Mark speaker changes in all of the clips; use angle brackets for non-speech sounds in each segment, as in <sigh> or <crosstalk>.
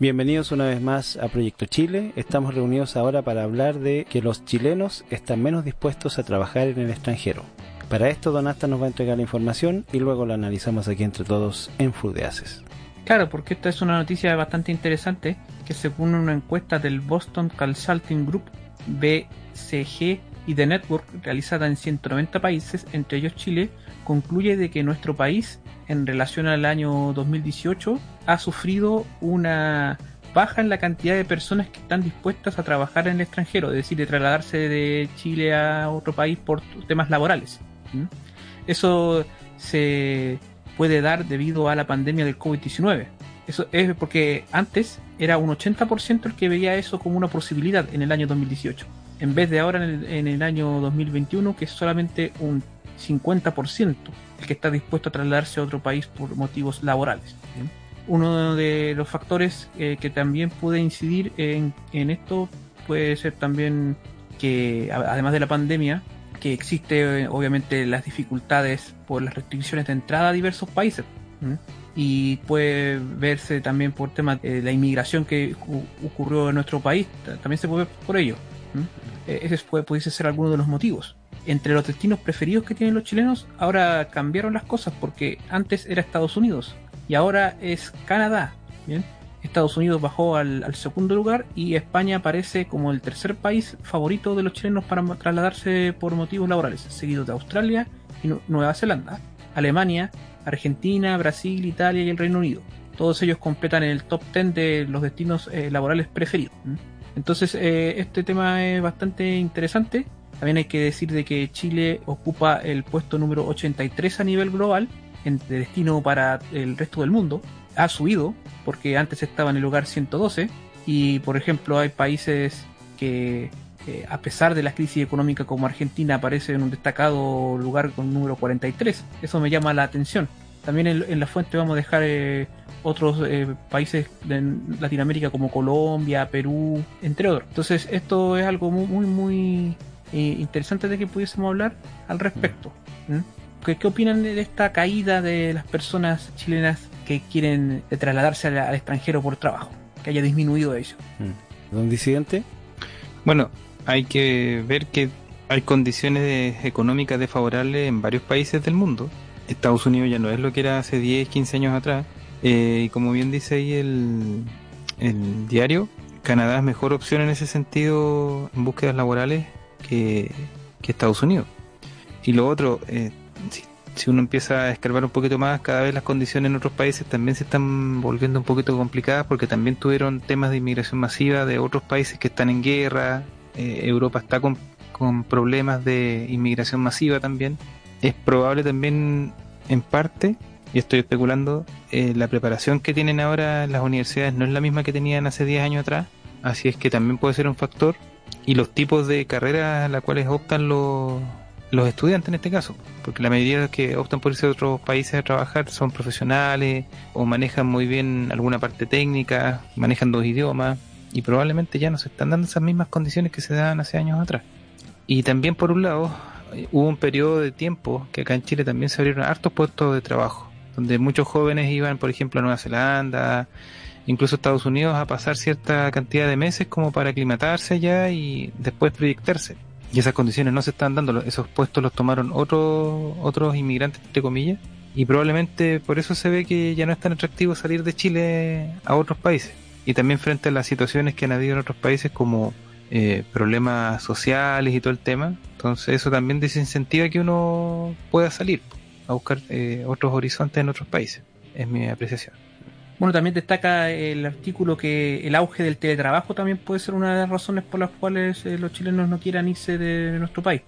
Speaker 1: Bienvenidos una vez más a Proyecto Chile. Estamos reunidos ahora para hablar de que los chilenos están menos dispuestos a trabajar en el extranjero. Para esto Donasta nos va a entregar la información y luego la analizamos aquí entre todos en Fudeaces.
Speaker 2: Claro, porque esta es una noticia bastante interesante que según una encuesta del Boston Consulting Group BCG y The Network realizada en 190 países, entre ellos Chile, concluye de que nuestro país en relación al año 2018 ha sufrido una baja en la cantidad de personas que están dispuestas a trabajar en el extranjero, es decir, de trasladarse de Chile a otro país por temas laborales. Eso se puede dar debido a la pandemia del COVID-19. Eso es porque antes era un 80% el que veía eso como una posibilidad en el año 2018, en vez de ahora en el, en el año 2021 que es solamente un 50% el que está dispuesto a trasladarse a otro país por motivos laborales. Uno de los factores eh, que también puede incidir en, esto puede ser también que, además de la pandemia, que existe eh, obviamente las dificultades por las restricciones de entrada a diversos países. Y puede verse también por temas de la inmigración que ocurrió en nuestro país, también se puede ver por ello. E-, ese puede, pudiese ser alguno de los motivos entre los destinos preferidos que tienen los chilenos, ahora cambiaron las cosas porque antes era Estados Unidos y ahora es Canadá. Estados Unidos bajó al, segundo lugar y España aparece como el tercer país favorito de los chilenos para trasladarse por motivos laborales, seguido de Australia y Nueva Zelanda, Alemania, Argentina, Brasil, Italia y el Reino Unido. Todos ellos completan el top 10 de los destinos eh, laborales preferidos. Entonces, eh, este tema es bastante interesante también hay que decir de que Chile ocupa el puesto número 83 a nivel global en destino para el resto del mundo. Ha subido porque antes estaba en el lugar 112 y por ejemplo hay países que eh, a pesar de la crisis económica como Argentina aparece en un destacado lugar con número 43. Eso me llama la atención. También en, la fuente vamos a dejar eh, otros eh, países de Latinoamérica como Colombia, Perú, entre otros. Entonces esto es algo muy, muy, muy interesante de que pudiésemos hablar al respecto. ¿Qué, ¿Qué, opinan de esta caída de las personas chilenas que quieren trasladarse al, extranjero por trabajo? Que haya disminuido eso.
Speaker 1: ¿Don disidente?
Speaker 3: Bueno, hay que ver que hay condiciones económicas desfavorables en varios países del mundo. Estados Unidos ya no es lo que era hace 10, 15 años atrás. Eh, y como bien dice ahí el, el diario, Canadá es mejor opción en ese sentido en búsquedas laborales que, Estados Unidos. Y lo otro, eh, si, uno empieza a escarbar un poquito más, cada vez las condiciones en otros países también se están volviendo un poquito complicadas porque también tuvieron temas de inmigración masiva de otros países que están en guerra. Eh, Europa está con, con problemas de inmigración masiva también. Es probable también, en parte, y estoy especulando, eh, la preparación que tienen ahora las universidades no es la misma que tenían hace 10 años atrás, así es que también puede ser un factor y los tipos de carreras a las cuales optan los, los estudiantes en este caso, porque la mayoría de los que optan por irse a otros países a trabajar son profesionales o manejan muy bien alguna parte técnica, manejan dos idiomas y probablemente ya no se están dando esas mismas condiciones que se daban hace años atrás. Y también por un lado hubo un periodo de tiempo que acá en Chile también se abrieron hartos puestos de trabajo, donde muchos jóvenes iban, por ejemplo, a Nueva Zelanda, incluso Estados Unidos a pasar cierta cantidad de meses como para aclimatarse ya y después proyectarse. Y esas condiciones no se están dando, esos puestos los tomaron otros otros inmigrantes, entre comillas, y probablemente por eso se ve que ya no es tan atractivo salir de Chile a otros países. Y también frente a las situaciones que han habido en otros países como eh, problemas sociales y todo el tema, entonces eso también desincentiva que uno pueda salir a buscar eh, otros horizontes en otros países, es mi apreciación.
Speaker 2: Bueno, también destaca el artículo que el auge del teletrabajo también puede ser una de las razones por las cuales eh, los chilenos no quieran irse de nuestro país.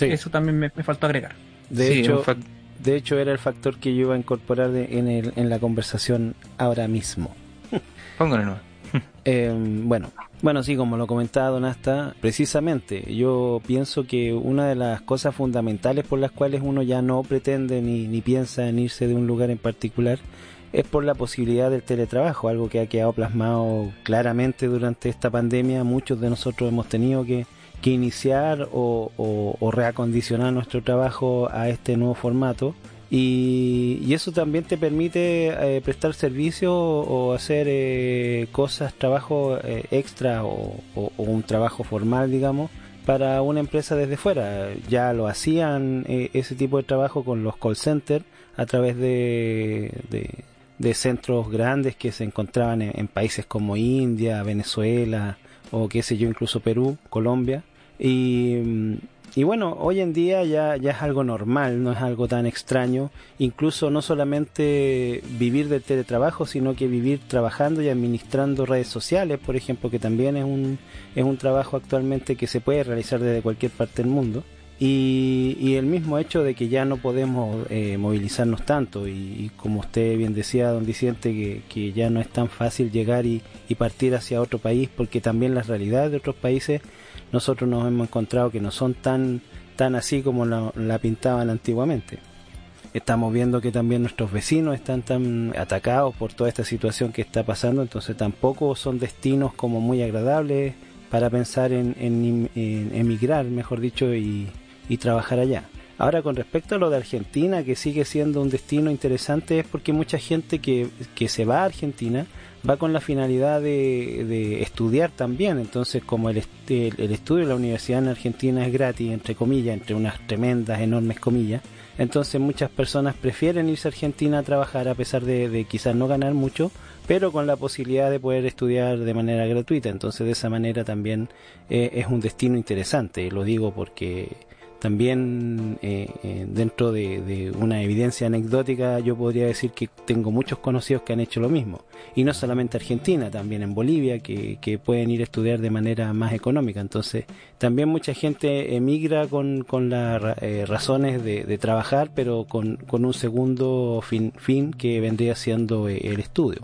Speaker 2: Eso también me, faltó agregar.
Speaker 1: De hecho, de hecho era el factor que yo iba a incorporar en, el, en la conversación ahora mismo. <laughs>
Speaker 3: Póngalo <laughs>
Speaker 1: eh, bueno, bueno, sí, como lo comentaba Don Asta, precisamente yo pienso que una de las cosas fundamentales por las cuales uno ya no pretende ni, ni piensa en irse de un lugar en particular es por la posibilidad del teletrabajo, algo que ha quedado plasmado claramente durante esta pandemia. Muchos de nosotros hemos tenido que, iniciar o, reacondicionar nuestro trabajo a este nuevo formato. Y, eso también te permite eh, prestar servicio o, hacer eh, cosas, trabajo eh, extra o, un trabajo formal, digamos, para una empresa desde fuera. Ya lo hacían ese tipo de trabajo con los call centers a través de centros grandes que se encontraban en, países como India, Venezuela o qué sé yo, incluso Perú, Colombia. Y, y bueno, hoy en día ya, ya es algo normal, no es algo tan extraño, incluso no solamente vivir del teletrabajo, sino que vivir trabajando y administrando redes sociales, por ejemplo, que también es un, es un trabajo actualmente que se puede realizar desde cualquier parte del mundo. Y, el mismo hecho de que ya no podemos eh, movilizarnos tanto y, como usted bien decía, don Vicente, que, que ya no es tan fácil llegar y, partir hacia otro país porque también las realidades de otros países nosotros nos hemos encontrado que no son tan, tan así como la, pintaban antiguamente. Estamos viendo que también nuestros vecinos están tan atacados por toda esta situación que está pasando, entonces tampoco son destinos como muy agradables para pensar en, en emigrar, mejor dicho, y, y trabajar allá. Ahora, con respecto a lo de Argentina, que sigue siendo un destino interesante, es porque mucha gente que, que se va a Argentina va con la finalidad de, de estudiar también. Entonces, como el, el, estudio de la universidad en Argentina es gratis, entre comillas, entre unas tremendas, enormes comillas, entonces muchas personas prefieren irse a Argentina a trabajar a pesar de, de quizás no ganar mucho, pero con la posibilidad de poder estudiar de manera gratuita. Entonces, de esa manera también eh, es un destino interesante. Lo digo porque también eh, eh, dentro de, una evidencia anecdótica yo podría decir que tengo muchos conocidos que han hecho lo mismo. Y no solamente Argentina, también en Bolivia, que, pueden ir a estudiar de manera más económica. Entonces, también mucha gente emigra con, con las eh, razones de, trabajar, pero con, con un segundo fin, fin que vendría siendo el estudio.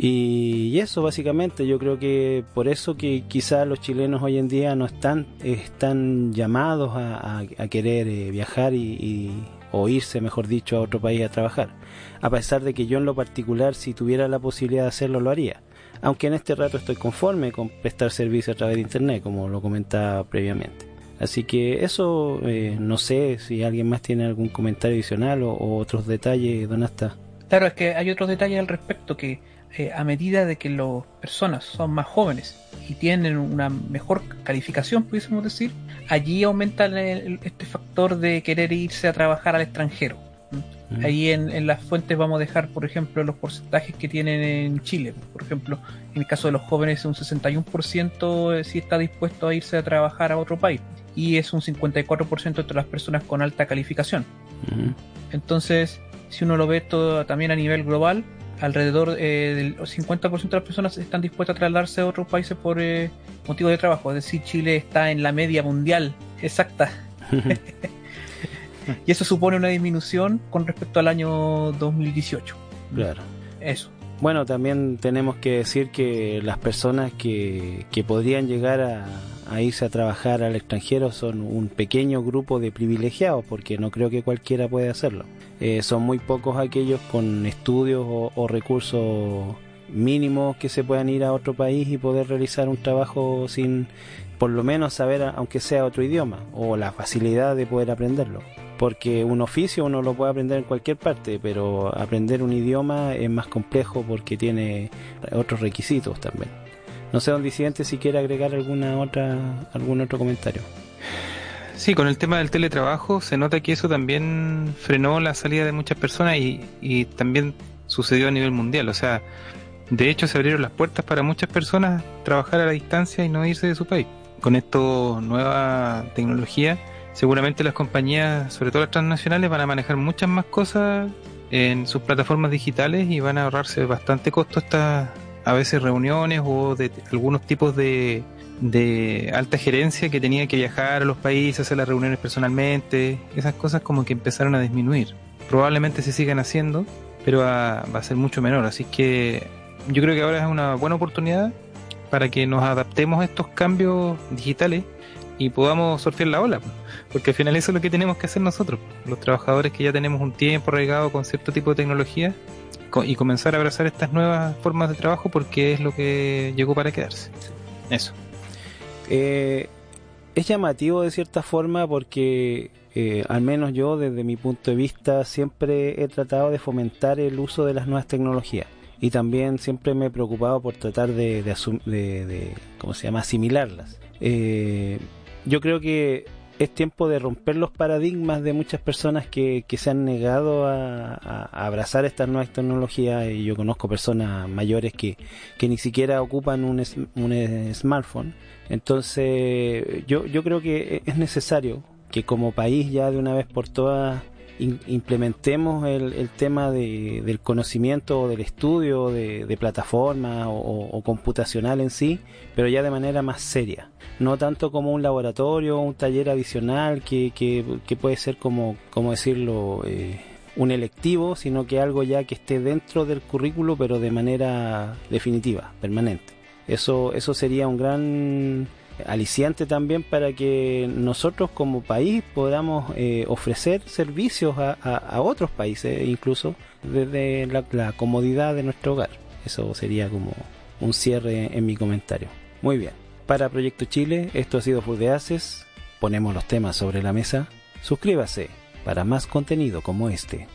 Speaker 1: Y, eso básicamente, yo creo que por eso que quizás los chilenos hoy en día no están, están llamados a, querer eh, viajar y, o irse, mejor dicho, a otro país a trabajar. A pesar de que yo en lo particular, si tuviera la posibilidad de hacerlo, lo haría. Aunque en este rato estoy conforme con prestar servicio a través de Internet, como lo comentaba previamente. Así que eso, eh, no sé si alguien más tiene algún comentario adicional o, o otros detalles, don Asta.
Speaker 2: Claro, es que hay otros detalles al respecto que eh, a medida de que las personas son más jóvenes y tienen una mejor calificación, pudiésemos decir, allí aumenta este factor de querer irse a trabajar al extranjero. ¿Mm? Ahí en, las fuentes vamos a dejar, por ejemplo, los porcentajes que tienen en Chile. Por ejemplo, en el caso de los jóvenes, un 61% si está dispuesto a irse a trabajar a otro país y es un 54% entre las personas con alta calificación. Entonces, si uno lo ve todo también a nivel global, alrededor eh, del 50% de las personas están dispuestas a trasladarse a otros países por eh, motivo de trabajo. Es decir, Chile está en la media mundial exacta. <laughs> y eso supone una disminución con respecto al año 2018.
Speaker 1: Claro.
Speaker 2: Eso.
Speaker 1: Bueno, también tenemos que decir que las personas que, que podrían llegar a, a irse a trabajar al extranjero son un pequeño grupo de privilegiados, porque no creo que cualquiera pueda hacerlo. Eh, son muy pocos aquellos con estudios o, recursos mínimos que se puedan ir a otro país y poder realizar un trabajo sin por lo menos saber aunque sea otro idioma o la facilidad de poder aprenderlo porque un oficio uno lo puede aprender en cualquier parte pero aprender un idioma es más complejo porque tiene otros requisitos también no sé, don Disidente, si quiere agregar alguna otra, algún otro comentario.
Speaker 3: Sí, con el tema del teletrabajo se nota que eso también frenó la salida de muchas personas y, y también sucedió a nivel mundial. O sea, de hecho se abrieron las puertas para muchas personas trabajar a la distancia y no irse de su país. Con esto nueva tecnología, seguramente las compañías, sobre todo las transnacionales, van a manejar muchas más cosas en sus plataformas digitales y van a ahorrarse bastante costo estas a veces reuniones o de algunos tipos de, de alta gerencia que tenía que viajar a los países, hacer las reuniones personalmente, esas cosas como que empezaron a disminuir. Probablemente se sigan haciendo, pero va, va a ser mucho menor, así que yo creo que ahora es una buena oportunidad para que nos adaptemos a estos cambios digitales y podamos surfear la ola, porque al final eso es lo que tenemos que hacer nosotros, los trabajadores que ya tenemos un tiempo arraigado con cierto tipo de tecnología y comenzar a abrazar estas nuevas formas de trabajo porque es lo que llegó para quedarse. Eso.
Speaker 1: Eh, es llamativo de cierta forma porque eh, al menos yo desde mi punto de vista siempre he tratado de fomentar el uso de las nuevas tecnologías y también siempre me he preocupado por tratar de, de, ¿cómo se llama?, asimilarlas. Eh, yo creo que es tiempo de romper los paradigmas de muchas personas que, que se han negado a, abrazar estas nuevas tecnologías y yo conozco personas mayores que, que ni siquiera ocupan un, un smartphone. Entonces yo, yo creo que es necesario que como país ya de una vez por todas implementemos el, el tema de, del conocimiento o del estudio de, de plataforma o, computacional en sí, pero ya de manera más seria. No tanto como un laboratorio o un taller adicional que, que, puede ser como, como decirlo, eh, un electivo, sino que algo ya que esté dentro del currículo, pero de manera definitiva, permanente. Eso, eso sería un gran aliciante también para que nosotros como país podamos eh, ofrecer servicios a, otros países, incluso desde la, comodidad de nuestro hogar. Eso sería como un cierre en mi comentario. Muy bien. Para Proyecto Chile, esto ha sido Full de Ponemos los temas sobre la mesa. Suscríbase para más contenido como este.